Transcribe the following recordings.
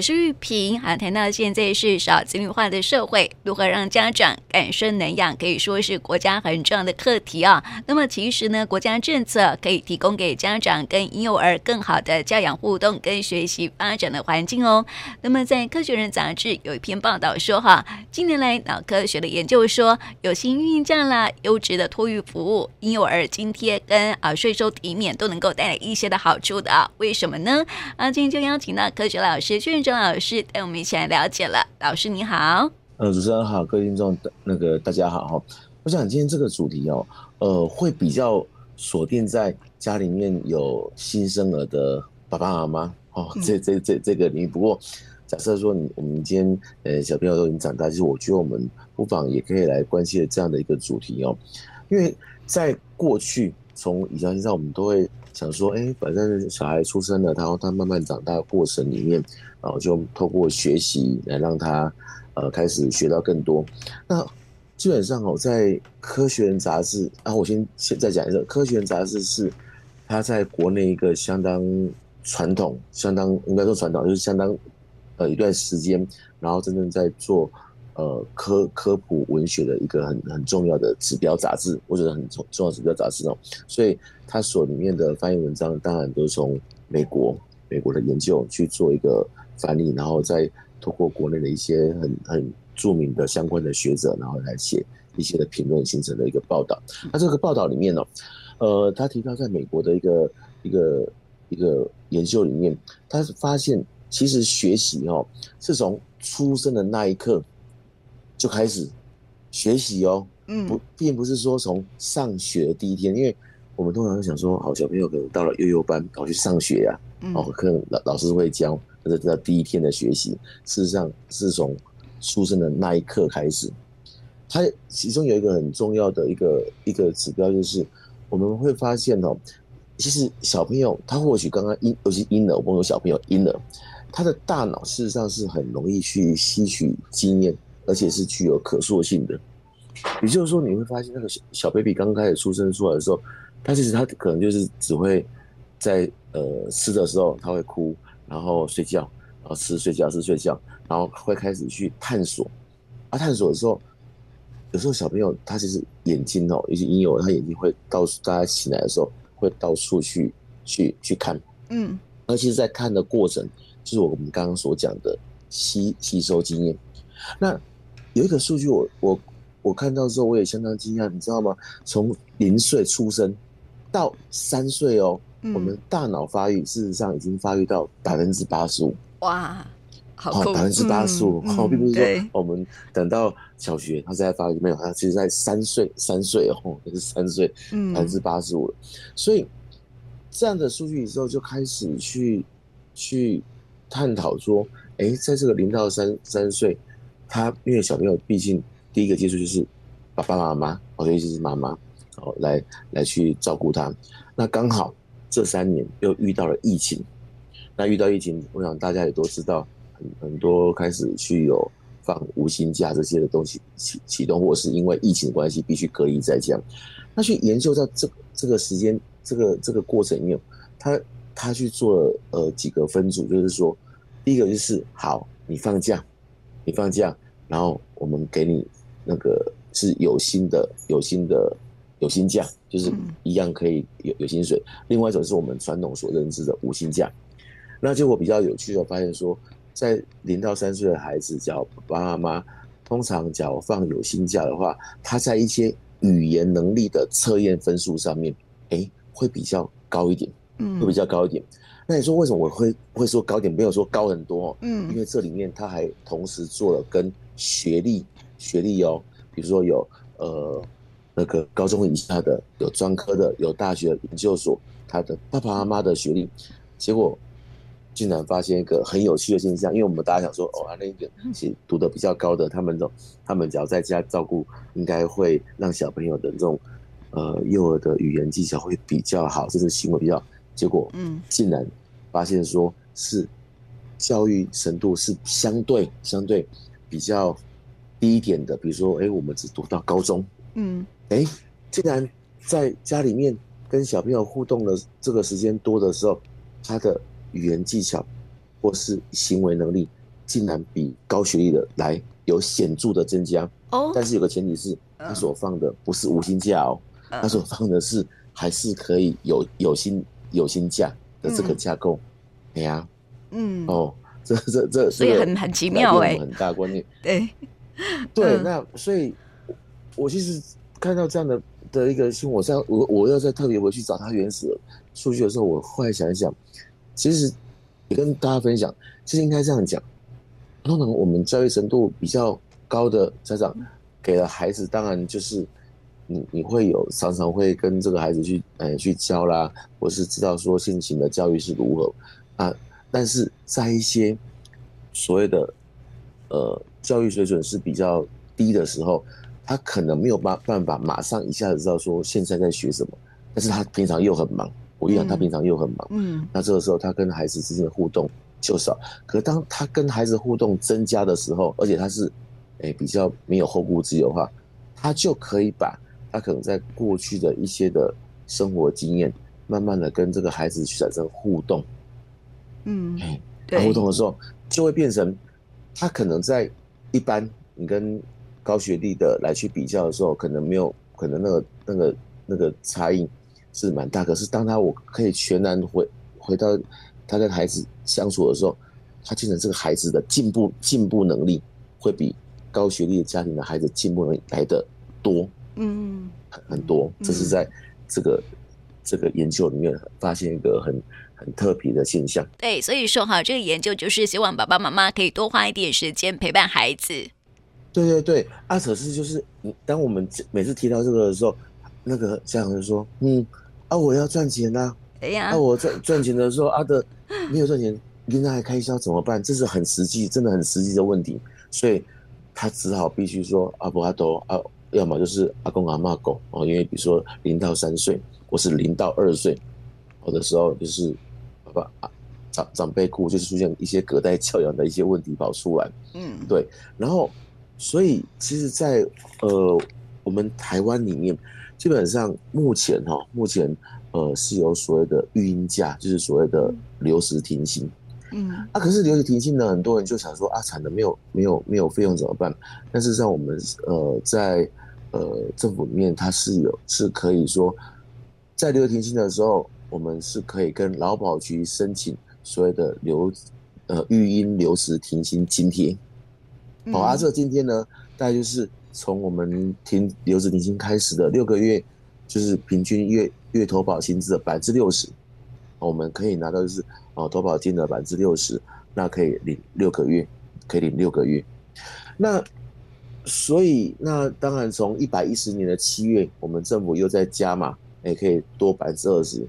我是玉萍。好，谈到现在是少子女化的社会，如何让家长敢生能养，可以说是国家很重要的课题啊。那么其实呢，国家政策可以提供给家长跟婴幼儿更好的教养互动跟学习发展的环境哦。那么在《科学人》杂志有一篇报道说，哈，近年来脑科学的研究说，有薪孕假啦、优质的托育服务、婴幼儿津贴跟啊税收抵免都能够带来一些的好处的啊。为什么呢？啊，今天就邀请到科学老师薛俊忠老师带我们一起来了解了。老师你好，呃，主持人好，各位听众那个大家好哈。我想今天这个主题哦，呃，会比较锁定在家里面有新生儿的爸爸妈妈哦，这这这这个领域。不过假设说你我们今天呃小朋友都已经长大，其实我觉得我们不妨也可以来关心这样的一个主题哦，因为在过去从以前到现在，我们都会。想说，哎，反正小孩出生了，然后他慢慢长大的过程里面，然后就透过学习来让他，呃，开始学到更多。那基本上哦，在《科学人》杂志，啊，我先先再讲一下，《科学人》杂志是他在国内一个相当传统、相当应该说传统，就是相当呃一段时间，然后真正在做。呃，科科普文学的一个很很重要的指标杂志，我觉得很重重要指标杂志哦。所以它所里面的翻译文章，当然都是从美国美国的研究去做一个翻译，然后再通过国内的一些很很著名的相关的学者，然后来写一些的评论，形成的一个报道。那这个报道里面呢，呃，他提到在美国的一个一个一个研究里面，他发现其实学习哦，是从出生的那一刻。就开始学习哦，嗯，不，并不是说从上学的第一天，因为我们通常会想说，好，小朋友可能到了幼幼班，然后去上学呀，哦，可能老老师会教，这是第一天的学习。事实上是从出生的那一刻开始，它其中有一个很重要的一个一个指标，就是我们会发现哦，其实小朋友他或许刚刚婴，尤其婴儿，我们有小朋友婴儿，他的大脑事实上是很容易去吸取经验。而且是具有可塑性的，也就是说，你会发现那个小小 baby 刚开始出生出来的时候，他其实他可能就是只会在呃吃的时候他会哭，然后睡觉，然后吃睡觉吃睡觉，然后会开始去探索。啊，探索的时候，有时候小朋友他其实眼睛哦，尤其婴幼儿，他眼睛会到处，大家醒来的时候会到处去去去看，嗯，而其实在看的过程，就是我们刚刚所讲的吸吸收经验，那。有一个数据我，我我我看到之后，我也相当惊讶，你知道吗？从零岁出生到三岁哦，嗯、我们大脑发育事实上已经发育到百分之八十五。哇，好，百分之八十五，好，并不是说我们等到小学他在发育没有，他其实在三岁，三岁哦，就是三岁，百分之八十五。所以这样的数据之后，就开始去去探讨说，哎，在这个零到三三岁。他因为小朋友毕竟第一个接触就是爸爸妈妈，哦，尤其是妈妈，哦，来来去照顾他。那刚好这三年又遇到了疫情，那遇到疫情，我想大家也都知道，很很多开始去有放无薪假这些的东西启启动，或是因为疫情关系必须隔离在家。那去研究到这这个时间这个这个过程里面，他他去做了呃几个分组，就是说，第一个就是好，你放假。你放假，然后我们给你那个是有薪的、有薪的、有薪假，就是一样可以有有薪水。另外一种是我们传统所认知的无薪假。那结果比较有趣的发现说，在零到三岁的孩子，叫爸爸妈妈通常假如放有薪假的话，他在一些语言能力的测验分数上面，哎，会比较高一点，嗯，会比较高一点。那你说为什么我会会说高点，没有说高很多？嗯，因为这里面他还同时做了跟学历学历哦，比如说有呃那个高中以下的，有专科的，有大学研究所，他的爸爸妈妈的学历，结果竟然发现一个很有趣的现象，因为我们大家想说哦，那个其实读的比较高的，他们都他们只要在家照顾，应该会让小朋友的这种呃幼儿的语言技巧会比较好，甚至行为比较，结果嗯，竟然。发现说是教育程度是相对相对比较低一点的，比如说，哎，我们只读到高中，嗯，哎，竟然在家里面跟小朋友互动的这个时间多的时候，他的语言技巧或是行为能力，竟然比高学历的来有显著的增加。哦，但是有个前提是，他所放的不是无薪假哦，他所放的是还是可以有有薪有薪假的这个架构。哎呀，嗯，哦，这这这，所以很很奇妙哎，很大观念。对，对，那所以，我其实看到这样的的一个新闻，我在我我要再特别回去找他原始数据的时候，我后来想一想，其实也跟大家分享，其实应该这样讲，通常我们教育程度比较高的家长，给了孩子，当然就是你你会有常常会跟这个孩子去呃去教啦，或是知道说现行的教育是如何啊，但是在一些所谓的呃教育水准是比较低的时候，他可能没有办办法马上一下子知道说现在在学什么，但是他平常又很忙。我一样，他平常又很忙，嗯，那这个时候他跟孩子之间的互动就少。可当他跟孩子互动增加的时候，而且他是，诶、欸、比较没有后顾之忧的话，他就可以把他可能在过去的一些的生活经验，慢慢的跟这个孩子去产生互动，嗯，对，互动的时候就会变成，他可能在一般你跟高学历的来去比较的时候，可能没有，可能那个那个那个差异。是蛮大，可是当他我可以全然回回到他跟孩子相处的时候，他竟然这个孩子的进步进步能力会比高学历的家庭的孩子进步能力来的多，嗯，很很多，这是在这个这个研究里面发现一个很很特别的现象。对，所以说哈，这个研究就是希望爸爸妈妈可以多花一点时间陪伴孩子。对对对，阿可是就是，当我们每次提到这个的时候。那个家长就说：“嗯，啊，我要赚钱呐、啊，哎呀，啊，我赚赚钱的时候，阿德没有赚钱，另外还开销怎么办？这是很实际，真的很实际的问题。所以他只好必须说，阿伯阿都啊，要么就是阿公阿嬷狗哦，因为比如说零到三岁，或是零到二岁，有的时候就是爸爸啊长长辈库，就是出现一些隔代教养的一些问题跑出来。嗯，对。然后，所以其实在，在呃我们台湾里面。基本上目前哈，目前呃是有所谓的育婴假，就是所谓的留时停薪。嗯，啊，可是留职停薪呢，很多人就想说啊，产的没有没有没有费用怎么办？但事实上我们呃在呃政府里面，它是有是可以说，在留职停薪的时候，我们是可以跟劳保局申请所谓的留呃育婴留职停薪津贴。好，啊，这个津贴呢，大概就是。从我们停留职停薪开始的六个月，就是平均月月投保薪资的百分之六十，我们可以拿到就是哦投保金的百分之六十，那可以领六个月，可以领六个月。那所以那当然从一百一十年的七月，我们政府又在加码，也可以多百分之二十。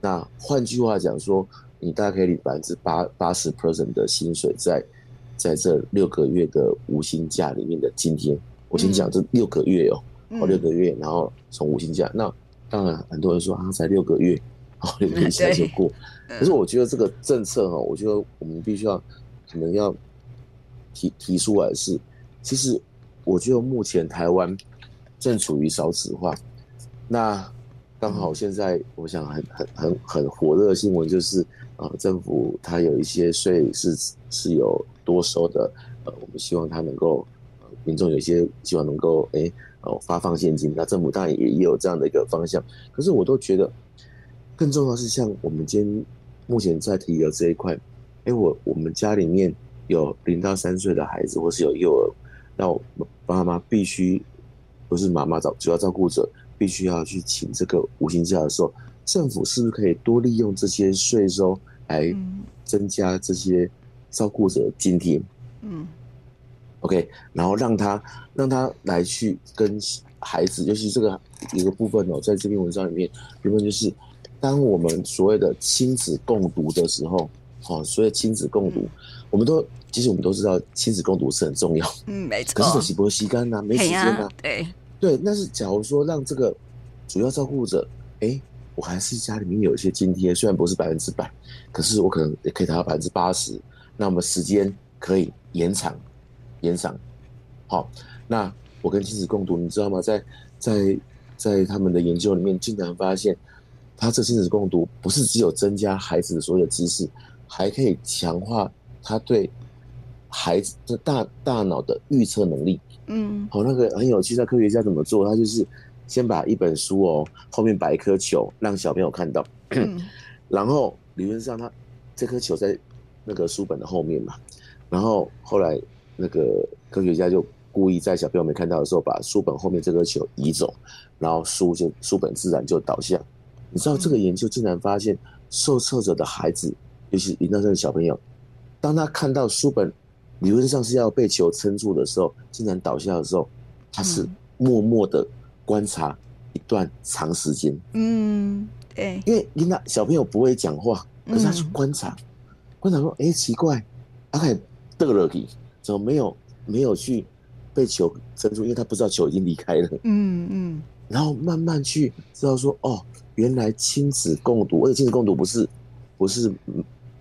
那换句话讲说，你大概可以领百分之八八十 percent 的薪水在在这六个月的无薪假里面的津贴。我先讲这六个月哦，哦六个月，然后从无薪假，那当然很多人说啊，才六个月，一下就过，可是我觉得这个政策哈，我觉得我们必须要可能要提提出来是，其实我觉得目前台湾正处于少子化，那刚好现在我想很很很很火热的新闻就是啊，政府它有一些税是是有多收的，呃，我们希望它能够。民众有些希望能够哎哦发放现金，那政府当然也也有这样的一个方向。可是我都觉得更重要是像我们今天目前在提的这一块，哎我我们家里面有零到三岁的孩子，或是有幼儿，那我爸妈必须不是妈妈照主要照顾者，必须要去请这个无薪假的时候，政府是不是可以多利用这些税收来增加这些照顾者的津贴？嗯。OK，然后让他让他来去跟孩子，尤其这个一个部分哦，在这篇文章里面，原本就是当我们所谓的亲子共读的时候，哦，所谓亲子共读，嗯、我们都其实我们都知道亲子共读是很重要，嗯，没错。可是可惜不会吸干呐，没时间呐、啊，对对。但是假如说让这个主要照顾者，哎，我还是家里面有一些津贴，虽然不是百分之百，可是我可能也可以达到百分之八十，那我们时间可以延长。延长，好，那我跟亲子共读，你知道吗？在在在他们的研究里面，竟然发现，他这亲子共读不是只有增加孩子的所有知识，还可以强化他对孩子的大大脑的预测能力。嗯，好，那个很有趣，那科学家怎么做？他就是先把一本书哦，后面摆一颗球，让小朋友看到，嗯、然后理论上他这颗球在那个书本的后面嘛，然后后来那个科学家就故意在小朋友没看到的时候，把书本后面这颗球移走，然后书就书本自然就倒下。你知道这个研究竟然发现，受测者的孩子，尤其是到三岁的小朋友，当他看到书本理论上是要被球撑住的时候，竟然倒下的时候，他是默默的观察一段长时间。嗯，对，因为琳达小朋友不会讲话，可是他去观察，观察说，哎，奇怪，阿凯得了你，怎么没有没有去被球撑住？因为他不知道球已经离开了。嗯嗯，然后慢慢去知道说，哦。原来亲子共读，而且亲子共读不是不是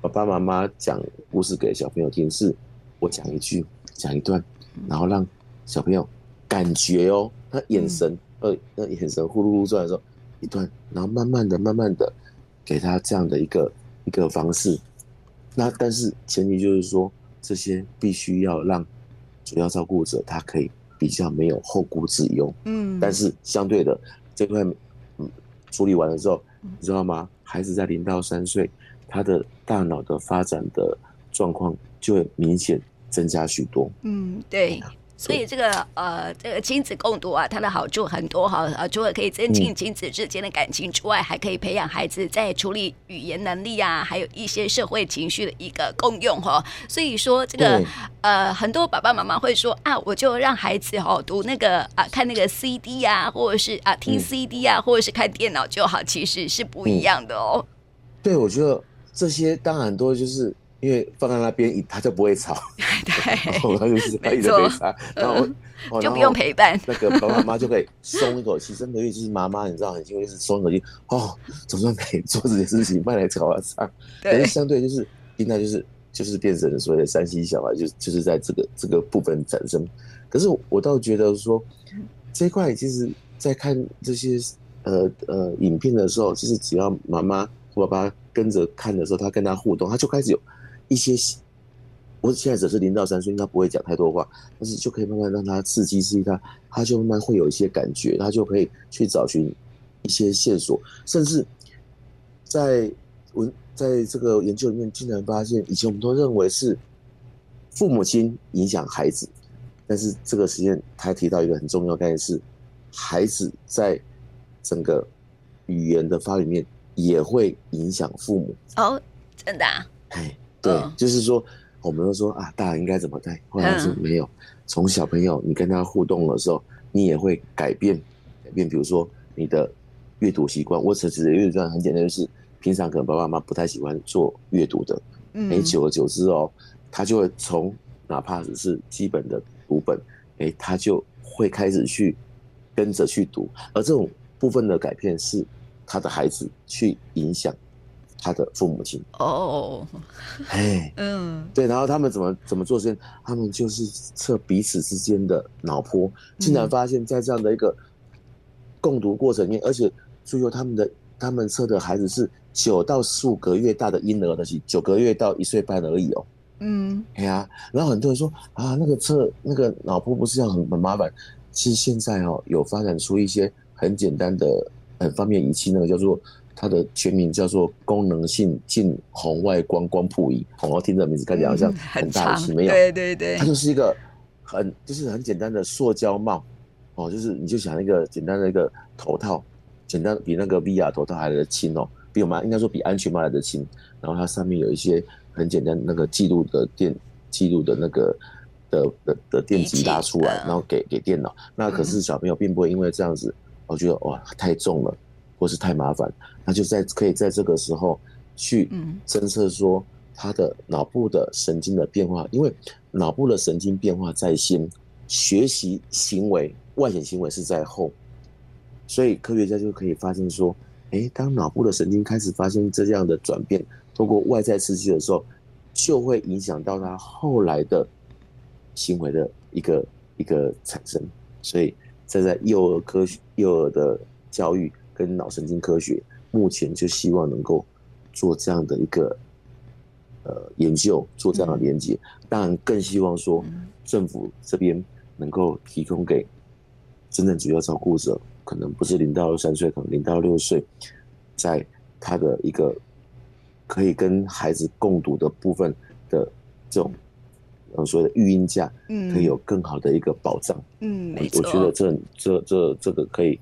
爸爸妈妈讲故事给小朋友听，是我讲一句讲一段，然后让小朋友感觉哦，他眼神呃那眼神呼噜噜转的时候一段，然后慢慢的慢慢的给他这样的一个一个方式。那但是前提就是说，这些必须要让主要照顾者他可以比较没有后顾之忧。嗯，但是相对的这块。处理完了之后，你知道吗？孩子在零到三岁，他的大脑的发展的状况就会明显增加许多。嗯，对。所以这个呃，这个亲子共读啊，它的好处很多哈。呃，除了可以增进亲子之间的感情之外，嗯、还可以培养孩子在处理语言能力啊，还有一些社会情绪的一个共用哈。所以说这个呃，很多爸爸妈妈会说啊，我就让孩子哈读那个啊，看那个 CD 啊，或者是啊听 CD 啊，嗯、或者是看电脑就好，其实是不一样的哦。对，我觉得这些当然很多就是。因为放在那边，他就不会吵，对，他就是他一直被杀，然后就不用陪伴，那个爸爸妈妈就可以松一口气。真的，尤其是妈妈，你知道很辛苦，就是松一口气，哦，总算可以做这件事情，慢来吵啊吵。但 是相对就是现在就是就是变成了所谓的三 C 小孩，就就是在这个这个部分产生。可是我倒觉得说，这一块其实，在看这些呃呃影片的时候，其实只要妈妈或爸爸跟着看的时候，他跟他互动，他就开始有。一些，我现在只是零到三岁，他不会讲太多话，但是就可以慢慢让他刺激刺激他，他就慢慢会有一些感觉，他就可以去找寻一些线索，甚至在文在这个研究里面，竟然发现，以前我们都认为是父母亲影响孩子，但是这个实验他提到一个很重要的概念是，孩子在整个语言的发育里面也会影响父母。哦，真的啊？哎。对，就是说，我们都说啊，大人应该怎么带，或者是没有。从小朋友你跟他互动的时候，你也会改变，改变。比如说你的阅读习惯，我只是阅读习惯很简单，就是平常可能爸爸妈妈不太喜欢做阅读的，哎，久而久之哦，他就会从哪怕只是基本的读本，哎，他就会开始去跟着去读，而这种部分的改变是他的孩子去影响。他的父母亲哦，哎，嗯，对，然后他们怎么怎么做实验？他们就是测彼此之间的脑波，竟然发现，在这样的一个共读过程里面，而且最后他们的他们测的孩子是九到十五个月大的婴儿的，是九个月到一岁半而已哦。嗯，哎呀，然后很多人说啊，那个测那个脑波不是要很很麻烦？其实现在哦，有发展出一些很简单的很方便仪器，那个叫做。它的全名叫做功能性近红外光光谱仪，我听这名字看起来好像很大的，没有，对对对，它就是一个很就是很简单的塑胶帽，哦，就是你就想一个简单的一个头套，简单比那个 VR 头套还来得轻哦，比我们应该说比安全帽来得轻，然后它上面有一些很简单那个记录的电记录的那个的的的电极拉出来，然后给给电脑，那可是小朋友并不会因为这样子，我觉得哇太重了。或是太麻烦，那就在可以在这个时候去侦测说他的脑部的神经的变化，因为脑部的神经变化在先，学习行为外显行为是在后，所以科学家就可以发现说，诶，当脑部的神经开始发生这样的转变，通过外在刺激的时候，就会影响到他后来的行为的一个一个产生，所以这在幼儿科学幼儿的教育。跟脑神经科学目前就希望能够做这样的一个呃研究做这样的连接，嗯、当然更希望说政府这边能够提供给真正主要照顾者，可能不是零到三岁，可能零到六岁，在他的一个可以跟孩子共读的部分的这种。呃，所谓的育婴假，嗯，可以有更好的一个保障，嗯，没错，我觉得这这这这个可以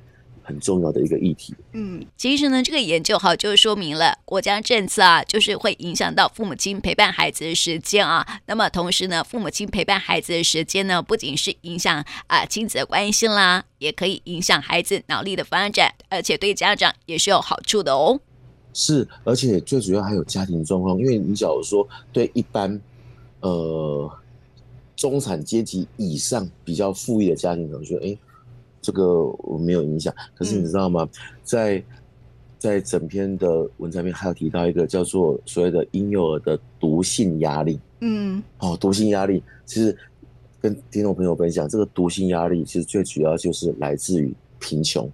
很重要的一个议题，嗯，其实呢，这个研究哈，就说明了国家政策啊，就是会影响到父母亲陪伴孩子的时间啊。那么同时呢，父母亲陪伴孩子的时间呢，不仅是影响啊亲子的关系啦，也可以影响孩子脑力的发展，而且对家长也是有好处的哦。是，而且最主要还有家庭状况，因为你假如说对一般。呃，中产阶级以上比较富裕的家庭可能觉得，哎，这个我没有影响。可是你知道吗？嗯、在在整篇的文章里面还有提到一个叫做所谓的婴幼儿的毒性压力。嗯，哦，毒性压力其实跟听众朋友分享，这个毒性压力其实最主要就是来自于贫穷。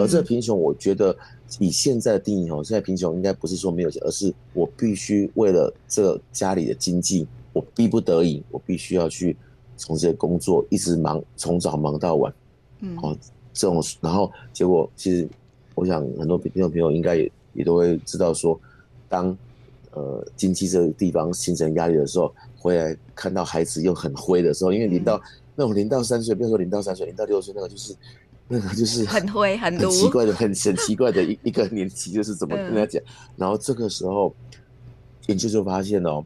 而这个贫穷，我觉得以现在的定义哦，现在贫穷应该不是说没有钱，而是我必须为了这个家里的经济。我逼不得已，我必须要去从事工作，一直忙，从早忙到晚。嗯，哦，这种，然后结果其实，我想很多听众朋友应该也也都会知道说，当呃经济这个地方形成压力的时候，回来看到孩子又很灰的时候，因为零到、嗯、那种零到三岁，不要说零到三岁，零到六岁，那个就是那个就是很灰很很奇怪的很很奇怪的一一个年纪，就是怎么跟他讲？嗯、然后这个时候研究就发现哦。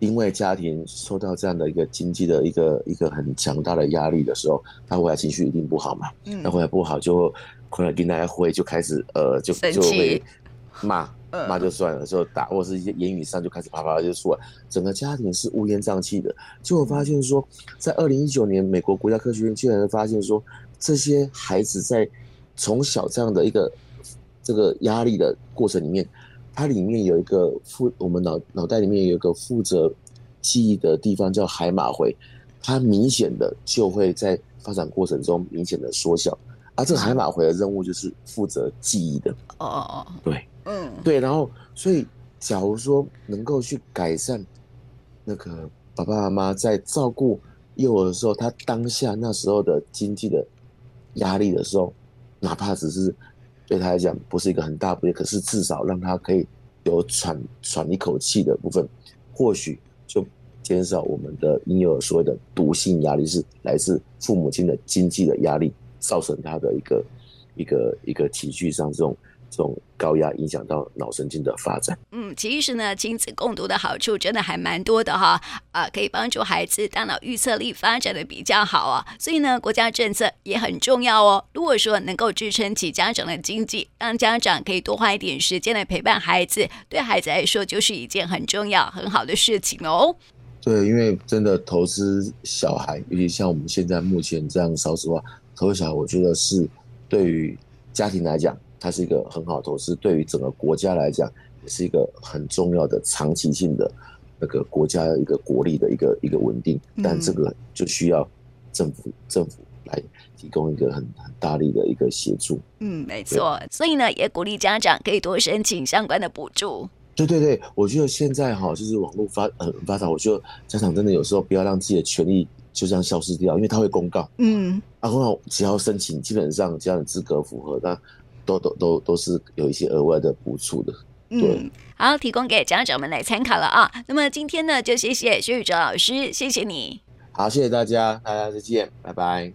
因为家庭受到这样的一个经济的一个一个很强大的压力的时候，他回来情绪一定不好嘛。嗯，他回来不好就可能跟大家会就开始呃就就会骂骂就算了，就打或者是一些言语上就开始啪啪就出来，整个家庭是乌烟瘴气的。结果发现说，在二零一九年，美国国家科学院竟然发现说，这些孩子在从小这样的一个这个压力的过程里面。它里面有一个负，我们脑脑袋里面有一个负责记忆的地方叫海马回，它明显的就会在发展过程中明显的缩小，而这个海马回的任务就是负责记忆的。哦哦哦，对，嗯，对，然后所以假如说能够去改善那个爸爸妈妈在照顾幼儿的时候，他当下那时候的经济的压力的时候，哪怕只是。对他来讲不是一个很大不利，可是至少让他可以有喘喘一口气的部分，或许就减少我们的婴幼儿所谓的毒性压力，是来自父母亲的经济的压力，造成他的一个一个一个情绪上这种。这种高压影响到脑神经的发展。嗯，其实呢，亲子共读的好处真的还蛮多的哈。啊、呃，可以帮助孩子大脑预测力发展的比较好啊。所以呢，国家政策也很重要哦。如果说能够支撑起家长的经济，让家长可以多花一点时间来陪伴孩子，对孩子来说就是一件很重要、很好的事情哦。对，因为真的投资小孩，尤其像我们现在目前这样，少子化，投资小孩，我觉得是对于家庭来讲。它是一个很好的投资，对于整个国家来讲，也是一个很重要的长期性的那个国家的一个国力的一个一个稳定。但这个就需要政府政府来提供一个很很大力的一个协助。嗯，没错。所以呢，也鼓励家长可以多申请相关的补助。对对对，我觉得现在哈，就是网络发很发达，我觉得家长真的有时候不要让自己的权利就这样消失掉，因为他会公告。嗯，然后只要申请，基本上这样的资格符合，那。都都都都是有一些额外的补助的，对。嗯，好，提供给家长们来参考了啊。那么今天呢，就谢谢薛宇哲老师，谢谢你。好，谢谢大家，大家再见，拜拜。